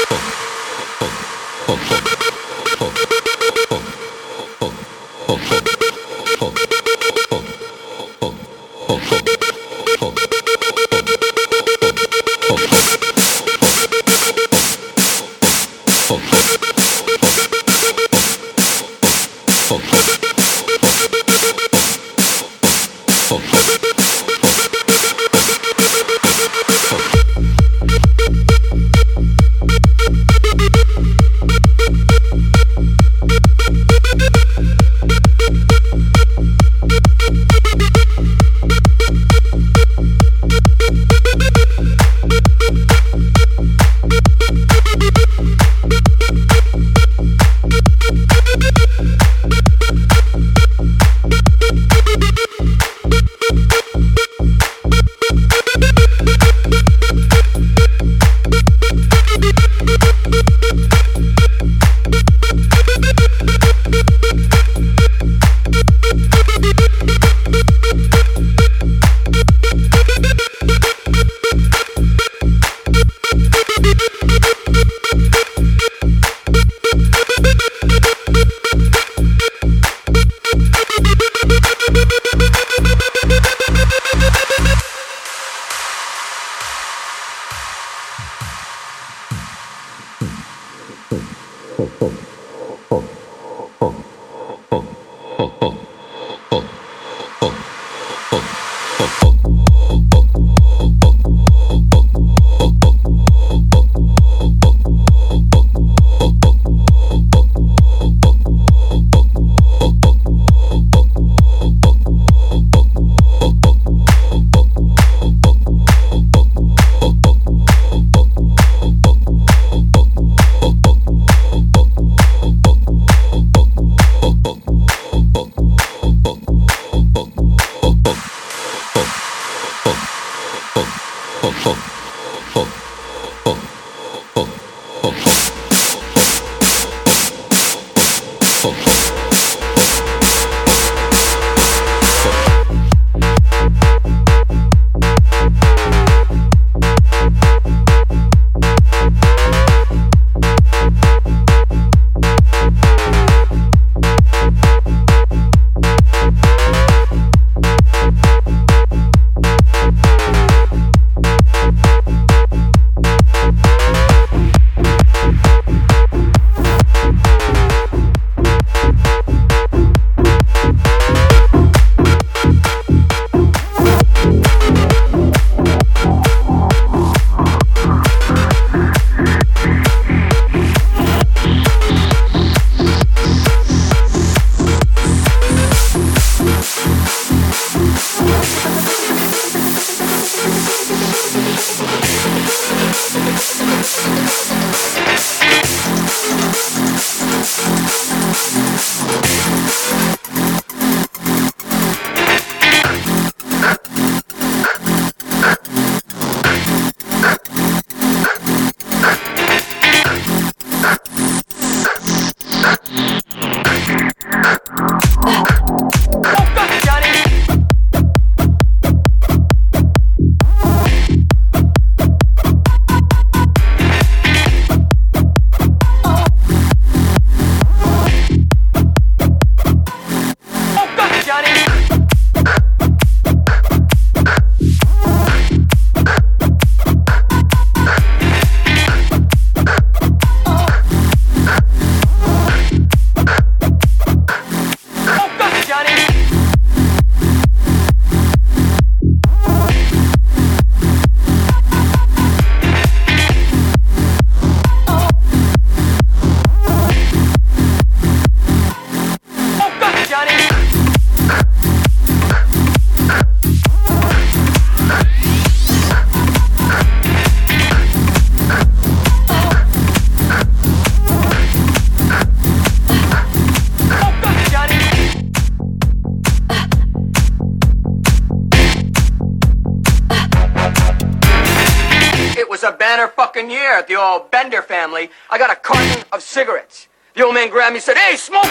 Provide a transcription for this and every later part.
Oh, oh, oh, oh. Of cigarettes. The old man grabbed me and said, Hey, smoke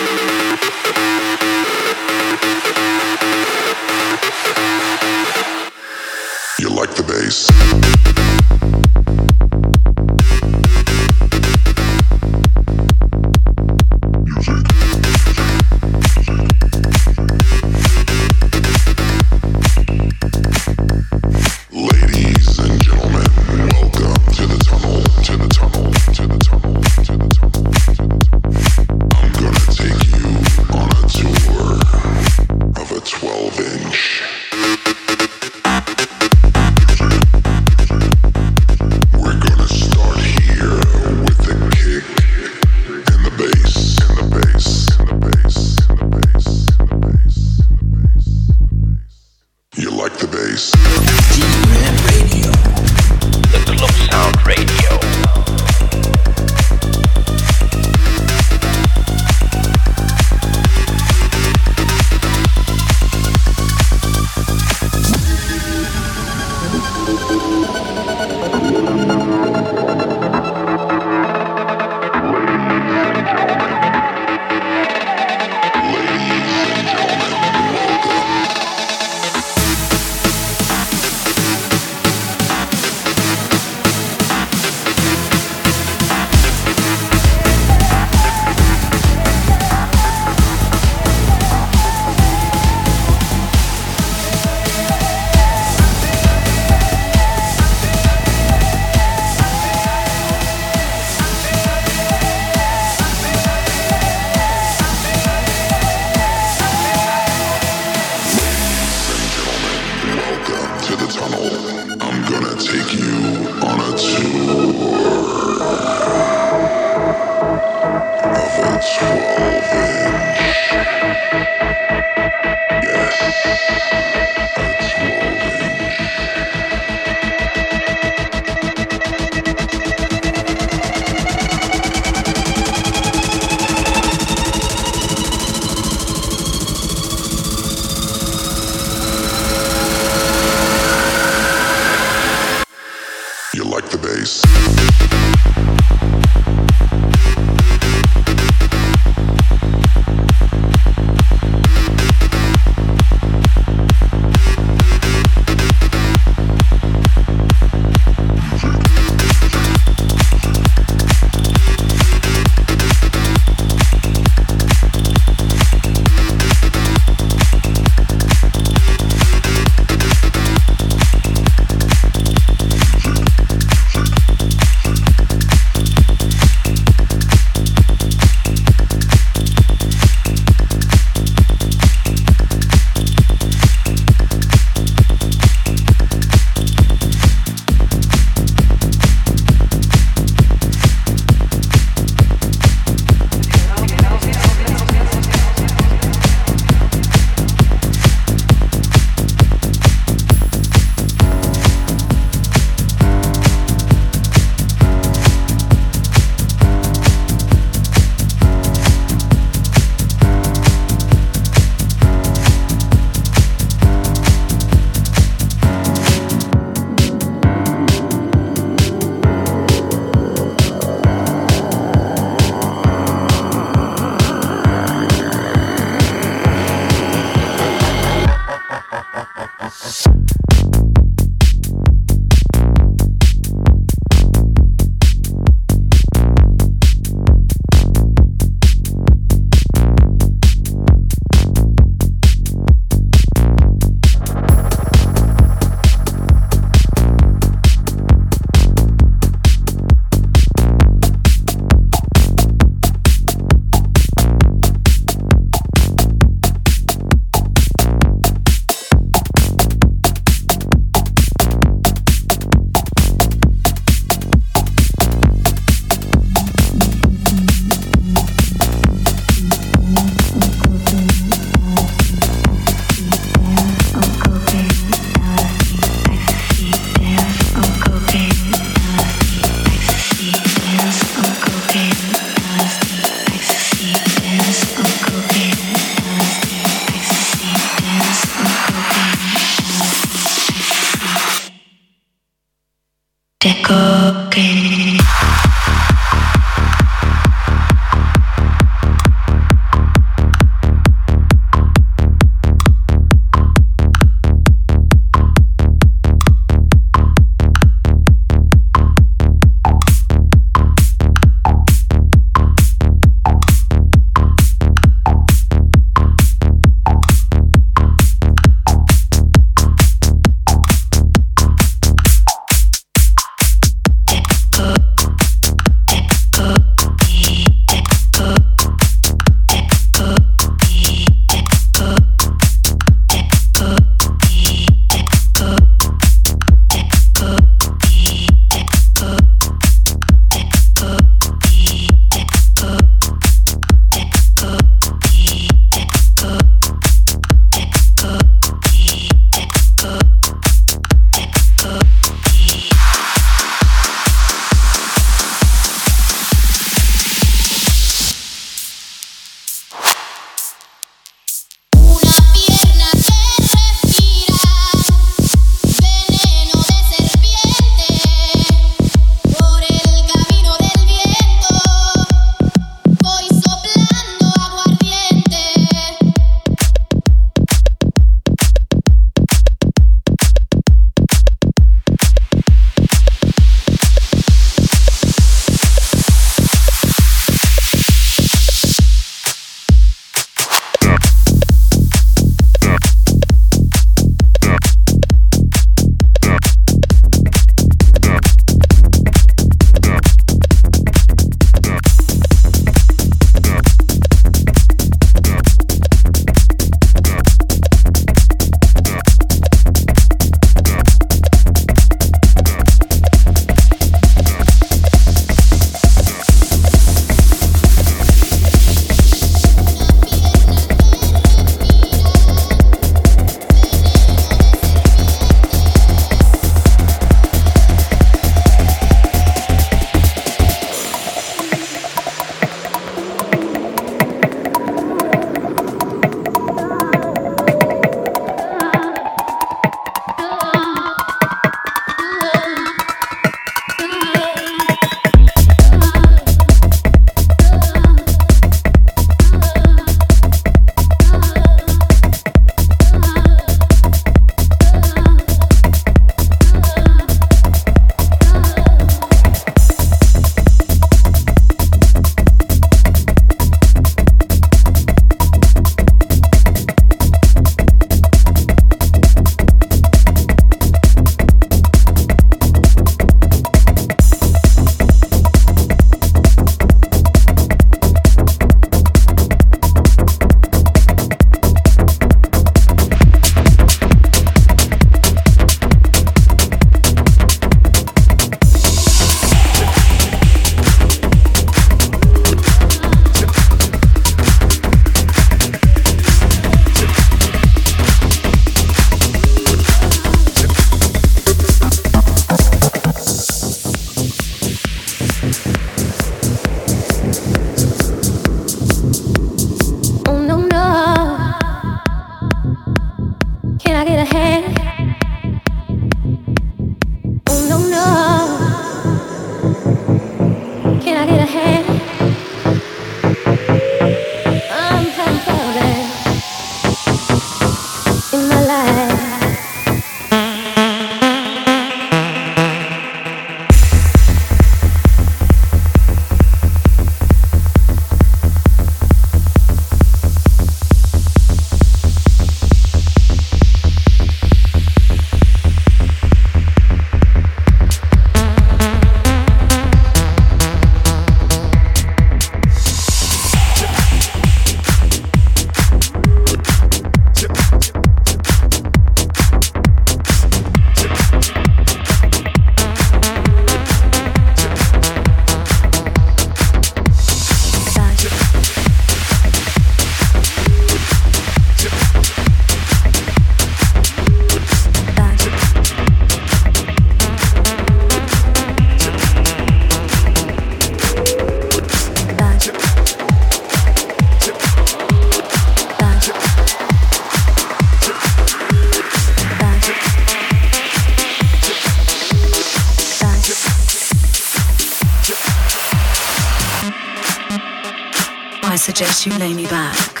suggest you lay me back.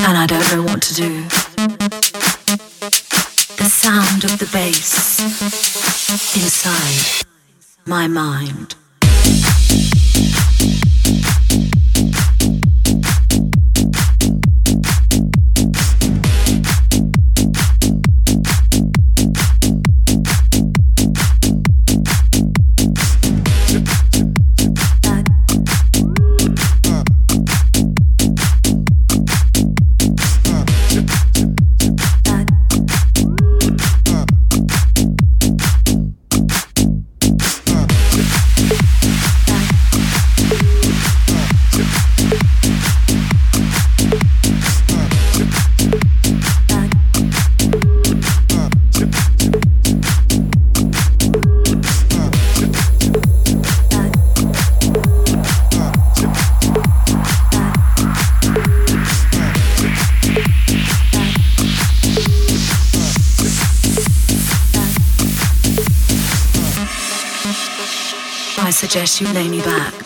And I don't know what to do. The sound of the bass inside my mind. Suggest you lay me back.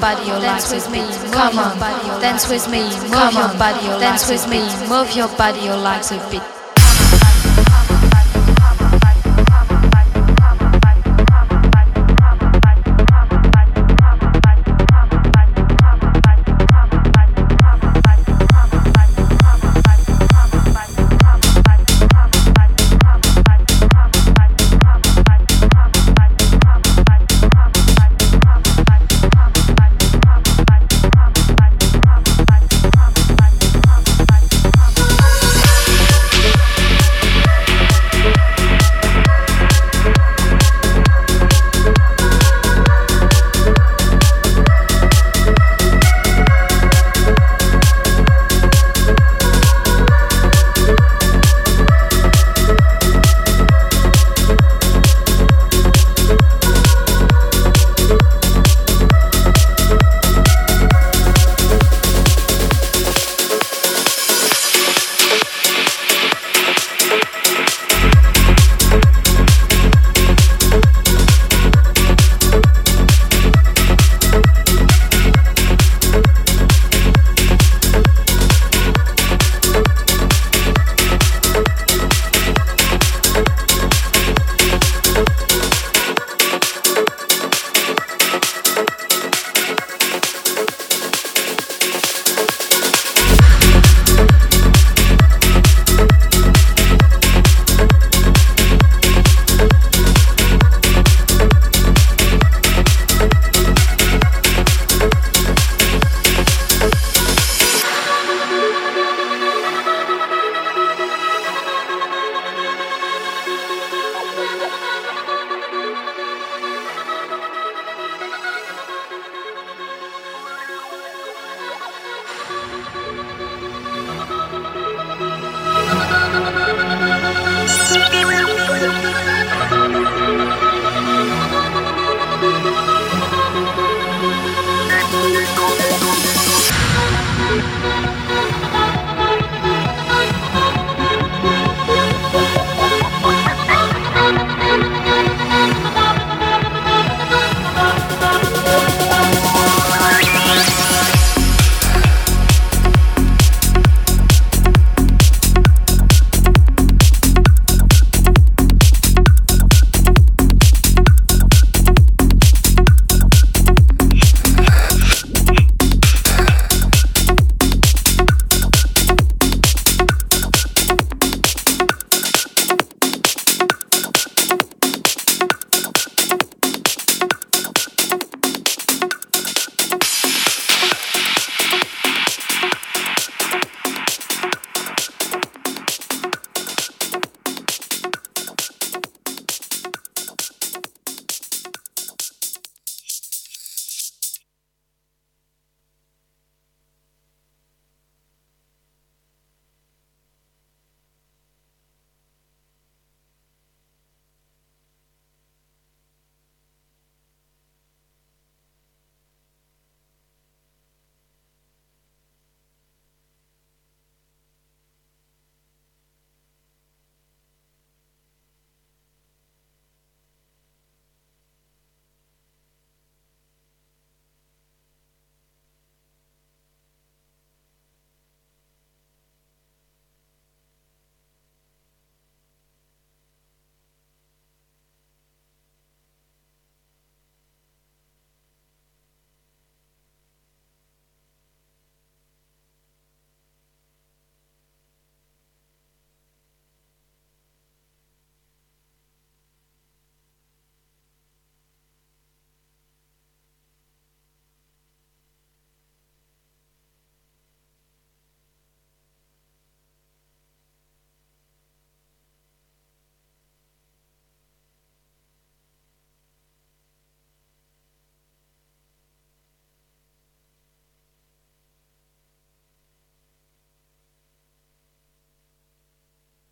body, your legs with me. Come on, dance with me, move your body, your dance with me, move your body, your legs a bit.